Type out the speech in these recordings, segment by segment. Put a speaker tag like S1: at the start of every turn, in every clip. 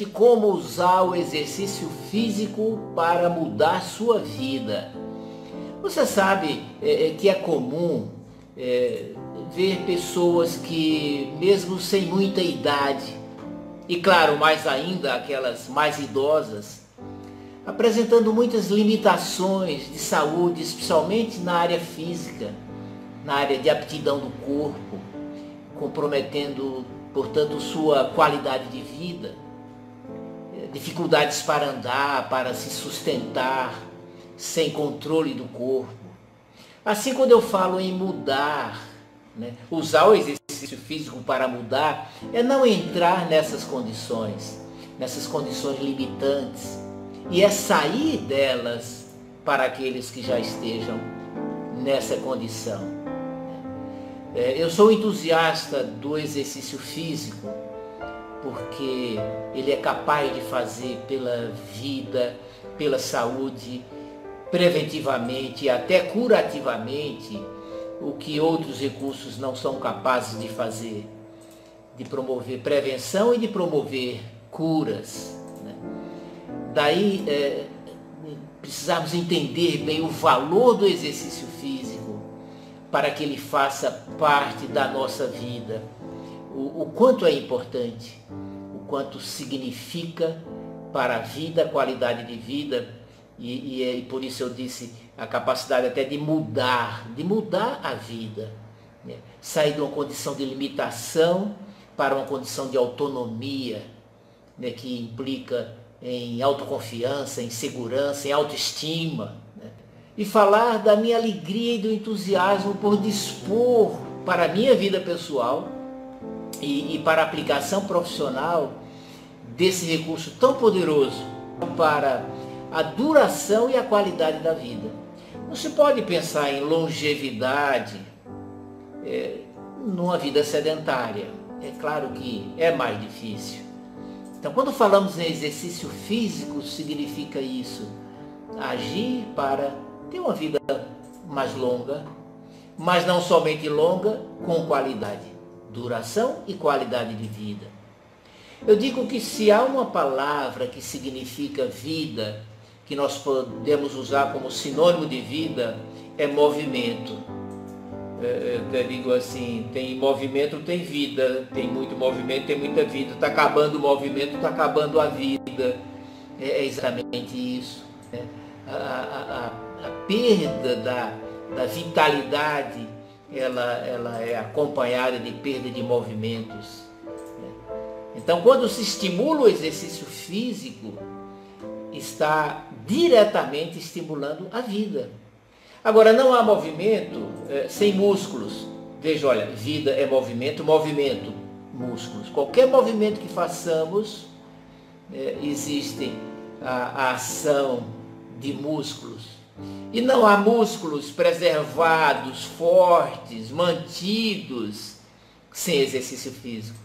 S1: de como usar o exercício físico para mudar sua vida. Você sabe é, é, que é comum é, ver pessoas que, mesmo sem muita idade, e claro, mais ainda aquelas mais idosas, apresentando muitas limitações de saúde, especialmente na área física, na área de aptidão do corpo, comprometendo, portanto, sua qualidade de vida dificuldades para andar, para se sustentar, sem controle do corpo. Assim, quando eu falo em mudar, né, usar o exercício físico para mudar, é não entrar nessas condições, nessas condições limitantes, e é sair delas para aqueles que já estejam nessa condição. É, eu sou entusiasta do exercício físico, porque ele é capaz de fazer pela vida, pela saúde, preventivamente e até curativamente o que outros recursos não são capazes de fazer, de promover prevenção e de promover curas. Né? Daí é, precisamos entender bem o valor do exercício físico para que ele faça parte da nossa vida o, o quanto é importante, o quanto significa para a vida, a qualidade de vida, e, e, é, e, por isso eu disse a capacidade até de mudar, de mudar a vida. Né? Sair de uma condição de limitação para uma condição de autonomia, né? que implica em autoconfiança, em segurança, em autoestima. Né? E falar da minha alegria e do entusiasmo por dispor para a minha vida pessoal e, e para a aplicação profissional desse recurso tão poderoso para a duração e a qualidade da vida. Não se pode pensar em longevidade é, numa vida sedentária. É claro que é mais difícil. Então, quando falamos em exercício físico, significa isso. Agir para ter uma vida mais longa, mas não somente longa, com qualidade duração e qualidade de vida. Eu digo que se há uma palavra que significa vida, que nós podemos usar como sinônimo de vida, é movimento. É, eu digo assim, tem movimento, tem vida, tem muito movimento, tem muita vida. Está acabando o movimento, está acabando a vida. É, é exatamente isso. Né? A, a, a, a perda da, da vitalidade ela, ela é acompanhada de perda de movimentos. Né? Então, quando se estimula o exercício físico, está diretamente estimulando a vida. Agora, não há movimento é, sem músculos. Veja, olha, vida é movimento, movimento, músculos. Qualquer movimento que façamos, é, existe a, a ação de músculos. E não há músculos preservados, fortes, mantidos, sem exercício físico.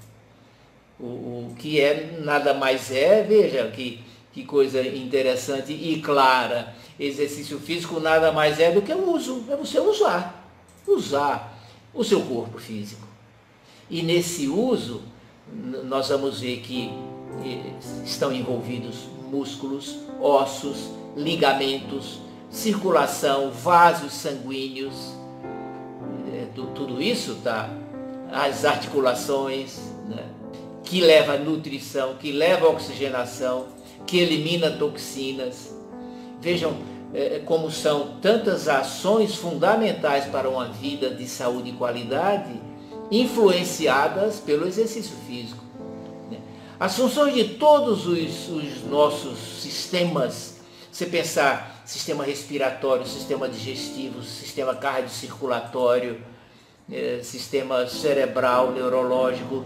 S1: O, o que é nada mais é, veja que, que coisa interessante e clara. Exercício físico nada mais é do que o uso, é você usar, usar o seu corpo físico. E nesse uso, nós vamos ver que eh, estão envolvidos músculos, ossos, ligamentos, circulação, vasos sanguíneos, é, tudo isso, tá? As articulações, né? que leva nutrição, que leva oxigenação, que elimina toxinas. Vejam é, é, como são tantas ações fundamentais para uma vida de saúde e qualidade, influenciadas pelo exercício físico. Né? As funções de todos os, os nossos sistemas, você pensar sistema respiratório, sistema digestivo, sistema cardiocirculatório, eh, sistema cerebral, neurológico,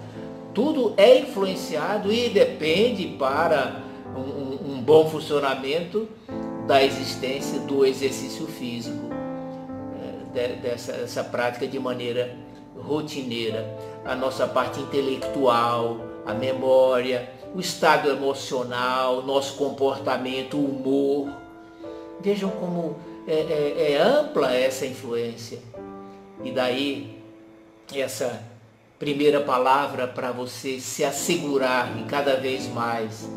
S1: tudo é influenciado e depende para um, um bom funcionamento da existência do exercício físico, eh, dessa, dessa prática de maneira rotineira. A nossa parte intelectual, a memória, o estado emocional, nosso comportamento, o humor, Vejam como é, é, é ampla essa influência. E daí essa primeira palavra para você se assegurar e cada vez mais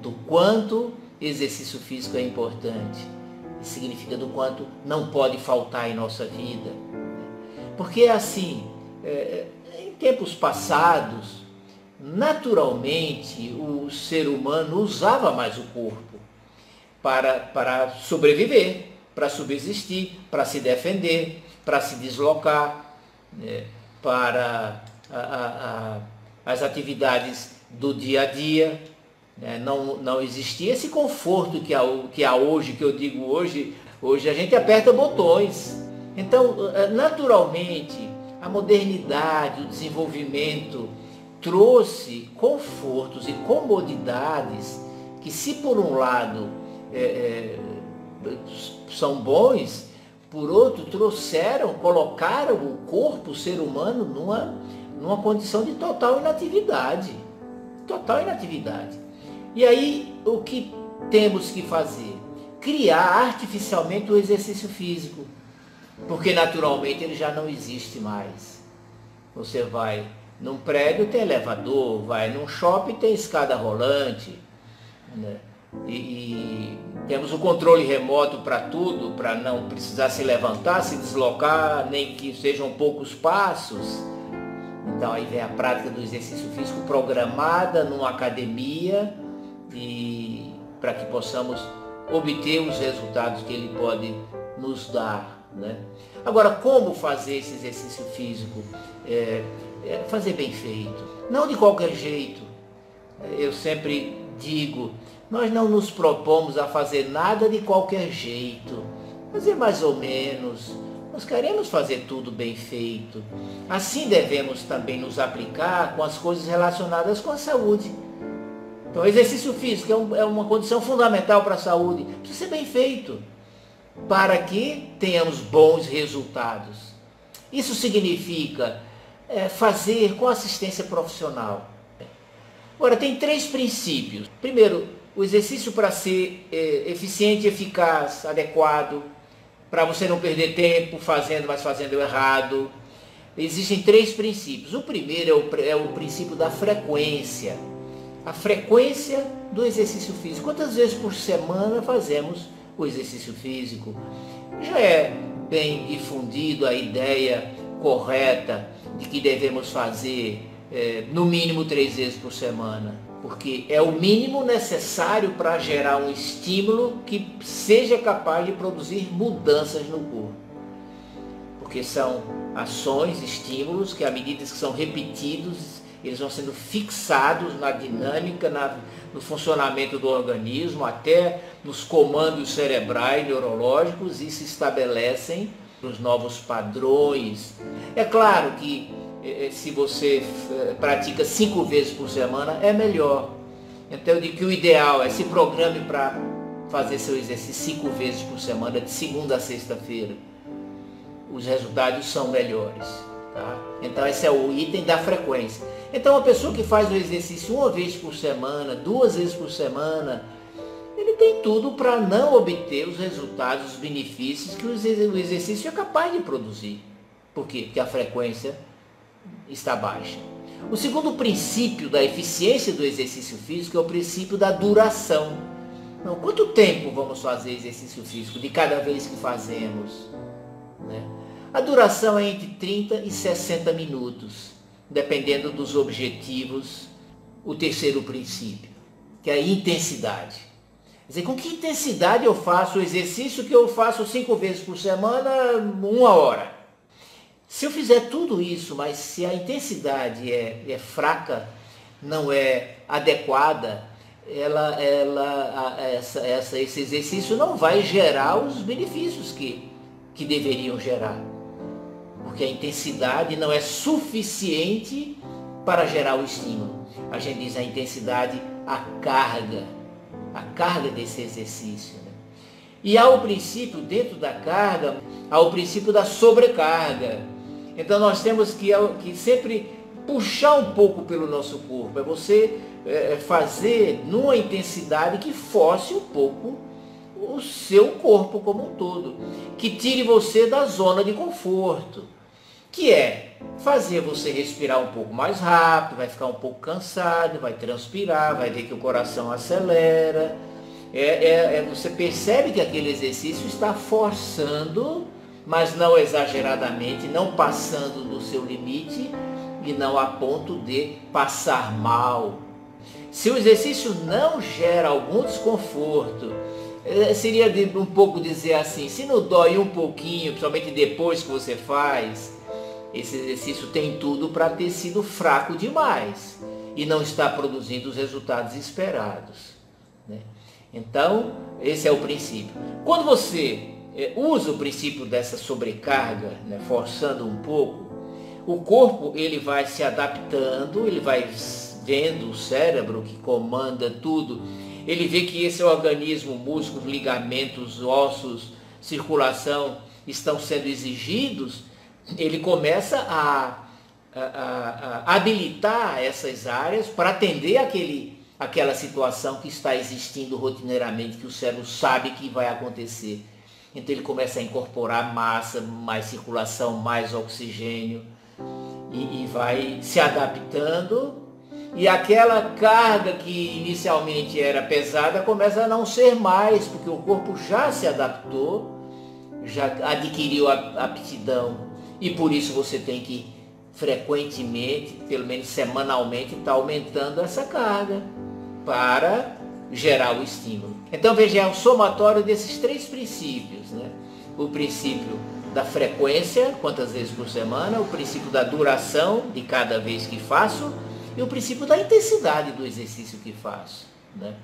S1: do quanto exercício físico é importante. Significa do quanto não pode faltar em nossa vida. Porque assim, é, em tempos passados, naturalmente o ser humano usava mais o corpo para, para sobreviver, para subsistir, para se defender, para se deslocar, né, para a, a, a, as atividades do dia a dia. Né, não, não existia esse conforto que há, que há hoje, que eu digo hoje, hoje a gente aperta botões. Então, eh, naturalmente, a modernidade, o desenvolvimento trouxe confortos e comodidades que se por um lado é, é, são bons, por outro trouxeram, colocaram o corpo, o ser humano, numa, numa condição de total inatividade. Total inatividade. E aí o que temos que fazer? Criar artificialmente o exercício físico. Porque naturalmente ele já não existe mais. Você vai num prédio tem elevador, vai num shopping tem escada rolante. Né? E, e, temos o controle remoto para tudo, para não precisar se levantar, se deslocar, nem que sejam poucos passos. Então aí vem a prática do exercício físico programada numa academia e para que possamos obter os resultados que ele pode nos dar. Né? Agora, como fazer esse exercício físico? É, é fazer bem feito, não de qualquer jeito. Eu sempre digo, nós não nos propomos a fazer nada de qualquer jeito, fazer mais ou menos. Nós queremos fazer tudo bem feito. Assim devemos também nos aplicar com as coisas relacionadas com a saúde. Então, exercício físico é, um, é uma condição fundamental para a saúde. Precisa ser bem feito para que tenhamos bons resultados. Isso significa é, fazer com assistência profissional. Agora, tem três princípios. Primeiro, o exercício para ser é, eficiente, eficaz, adequado, para você não perder tempo fazendo, mas fazendo errado. Existem três princípios. O primeiro é o, é o princípio da frequência. A frequência do exercício físico. Quantas vezes por semana fazemos o exercício físico? Já é bem difundido a ideia correta de que devemos fazer é, no mínimo três vezes por semana, porque é o mínimo necessário para gerar um estímulo que seja capaz de produzir mudanças no corpo. Porque são ações, estímulos que à medida que são repetidos, eles vão sendo fixados na dinâmica, na, no funcionamento do organismo, até nos comandos cerebrais, neurológicos e se estabelecem os novos padrões. É claro que se você eh, pratica cinco vezes por semana, é melhor. Então eu digo que o ideal é se programe para fazer seu exercício cinco vezes por semana, de segunda a sexta-feira. Os resultados são melhores. Tá? Então esse é o item da frequência. Então uma pessoa que faz o exercício uma vez por semana, duas vezes por semana, ele tem tudo para não obter os resultados, os benefícios que o exercício é capaz de produzir. Por quê? Porque a frequência está baixa. O segundo princípio da eficiência do exercício físico é o princípio da duração. Então, quanto tempo vamos fazer exercício físico de cada vez que fazemos? Né? A duração é entre 30 e 60 minutos, dependendo dos objetivos. O terceiro princípio, que é a intensidade. Quer dizer, com que intensidade eu faço o exercício que eu faço cinco vezes por semana, uma hora? Se eu fizer tudo isso, mas se a intensidade é, é fraca, não é adequada, ela, ela, essa, essa, esse exercício não vai gerar os benefícios que, que deveriam gerar. Porque a intensidade não é suficiente para gerar o estímulo. A gente diz a intensidade, a carga a carga desse exercício. Né? E há o princípio, dentro da carga, há o princípio da sobrecarga. Então nós temos que, que sempre puxar um pouco pelo nosso corpo. É você é, fazer numa intensidade que force um pouco o seu corpo como um todo. Que tire você da zona de conforto. que é fazer você respirar um pouco mais rápido, vai ficar um pouco cansado, vai transpirar, vai ver que o coração acelera. É, é, é, você percebe que aquele exercício está forçando, mas não exageradamente, não passando do seu limite e não a ponto de passar mal. Se o exercício não gera algum desconforto, é, seria de, um pouco dizer assim, se não dói um pouquinho, principalmente depois que você faz, esse exercício tem tudo para ter sido fraco demais e não está produzindo os resultados esperados. Né? Então, esse é o princípio. Quando você é, usa o princípio dessa sobrecarga, né, forçando um pouco, o corpo ele vai se adaptando, ele vai vendo o cérebro que comanda tudo, ele vê que esse organismo, músculos, ligamentos, ossos, circulação estão sendo exigidos, ele começa a, a, a, a habilitar essas áreas para atender aquele, aquela situação que está existindo rotineiramente, que o cérebro sabe que vai acontecer. Então ele começa a incorporar massa, mais circulação, mais oxigênio e, e vai se adaptando e aquela carga que inicialmente era pesada começa a não ser mais, porque o corpo já se adaptou, já adquiriu a aptidão e por isso você tem que frequentemente, pelo menos semanalmente, estar tá aumentando essa carga para gerar o estímulo. Então veja, é um somatório desses três princípios. Né? O princípio da frequência, quantas vezes por semana, o princípio da duração de cada vez que faço e o princípio da intensidade do exercício que faço. Né?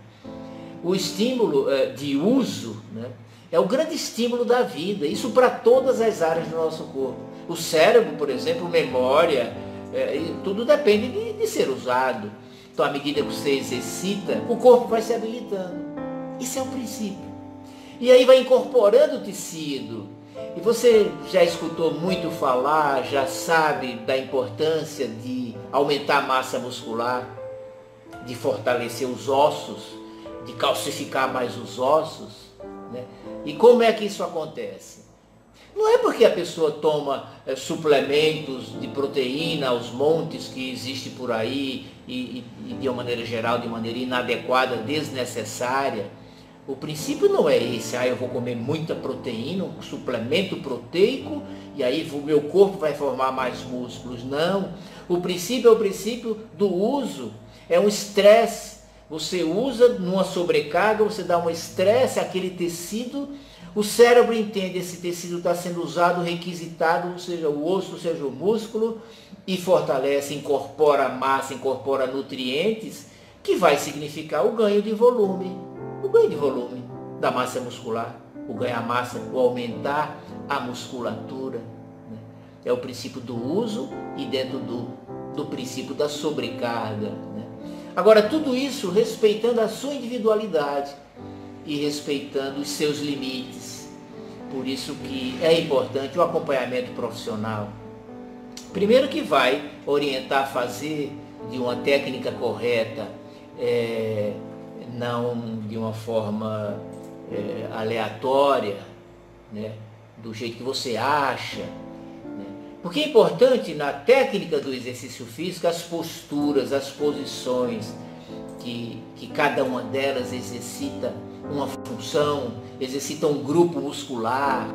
S1: O estímulo eh, de uso né, é o grande estímulo da vida, isso para todas as áreas do nosso corpo. O cérebro, por exemplo, memória, é, tudo depende de, de ser usado. Então, à medida que você exercita, o corpo vai se habilitando. Isso é o princípio. E aí vai incorporando o tecido, e você já escutou muito falar, já sabe da importância de aumentar a massa muscular, de fortalecer os ossos, de calcificar mais os ossos. Né? E como é que isso acontece? Não é porque a pessoa toma é, suplementos de proteína aos montes que existe por aí e, e, e de uma maneira geral, de maneira inadequada, desnecessária o princípio não é esse, ah, eu vou comer muita proteína, um suplemento proteico, e aí o meu corpo vai formar mais músculos. Não. O princípio é o princípio do uso. É um estresse. Você usa numa sobrecarga, você dá um estresse àquele tecido, o cérebro entende esse tecido está sendo usado, requisitado, seja o osso, seja o músculo, e fortalece, incorpora massa, incorpora nutrientes, que vai significar o ganho de volume o ganho de volume da massa muscular, o ganhar massa, o aumentar a musculatura. Né? É o princípio do uso e dentro do, do princípio da sobrecarga. Né? Agora, tudo isso respeitando a sua individualidade e respeitando os seus limites. Por isso que é importante o acompanhamento profissional. Primeiro que vai orientar a fazer de uma técnica correta, é, não de uma forma é, aleatória, né? do jeito que você acha. Né? Porque é importante na técnica do exercício físico as posturas, as posições, que, que cada uma delas exercita uma função, exercita um grupo muscular.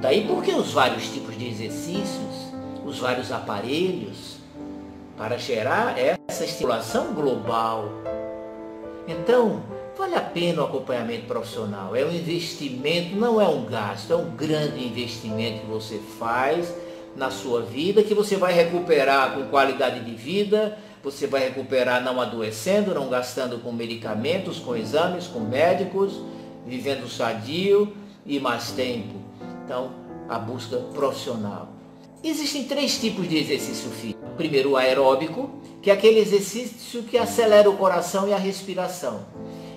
S1: Daí porque os vários tipos de exercícios, os vários aparelhos, para gerar essa estimulação global então, vale a pena o acompanhamento profissional. É um investimento, não é um gasto, é um grande investimento que você faz na sua vida, que você vai recuperar com qualidade de vida, você vai recuperar não adoecendo, não gastando com medicamentos, com exames, com médicos, vivendo sadio e mais tempo. Então, a busca profissional. Existem três tipos de exercício físico. Primeiro, o aeróbico, que é aquele exercício que acelera o coração e a respiração,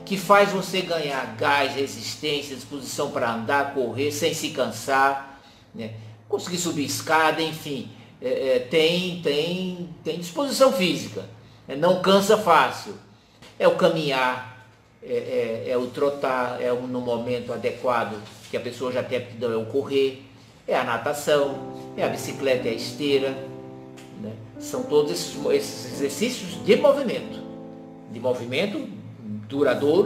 S1: que faz você ganhar gás, resistência, disposição para andar, correr sem se cansar, né? conseguir subir escada, enfim, é, é, tem, tem, tem disposição física, né? não cansa fácil. É o caminhar, é, é, é o trotar, é o, no momento adequado que a pessoa já tem aptidão, é o correr, É a natação, é a bicicleta, é a esteira. São todos esses, esses exercícios de movimento. De movimento duradouro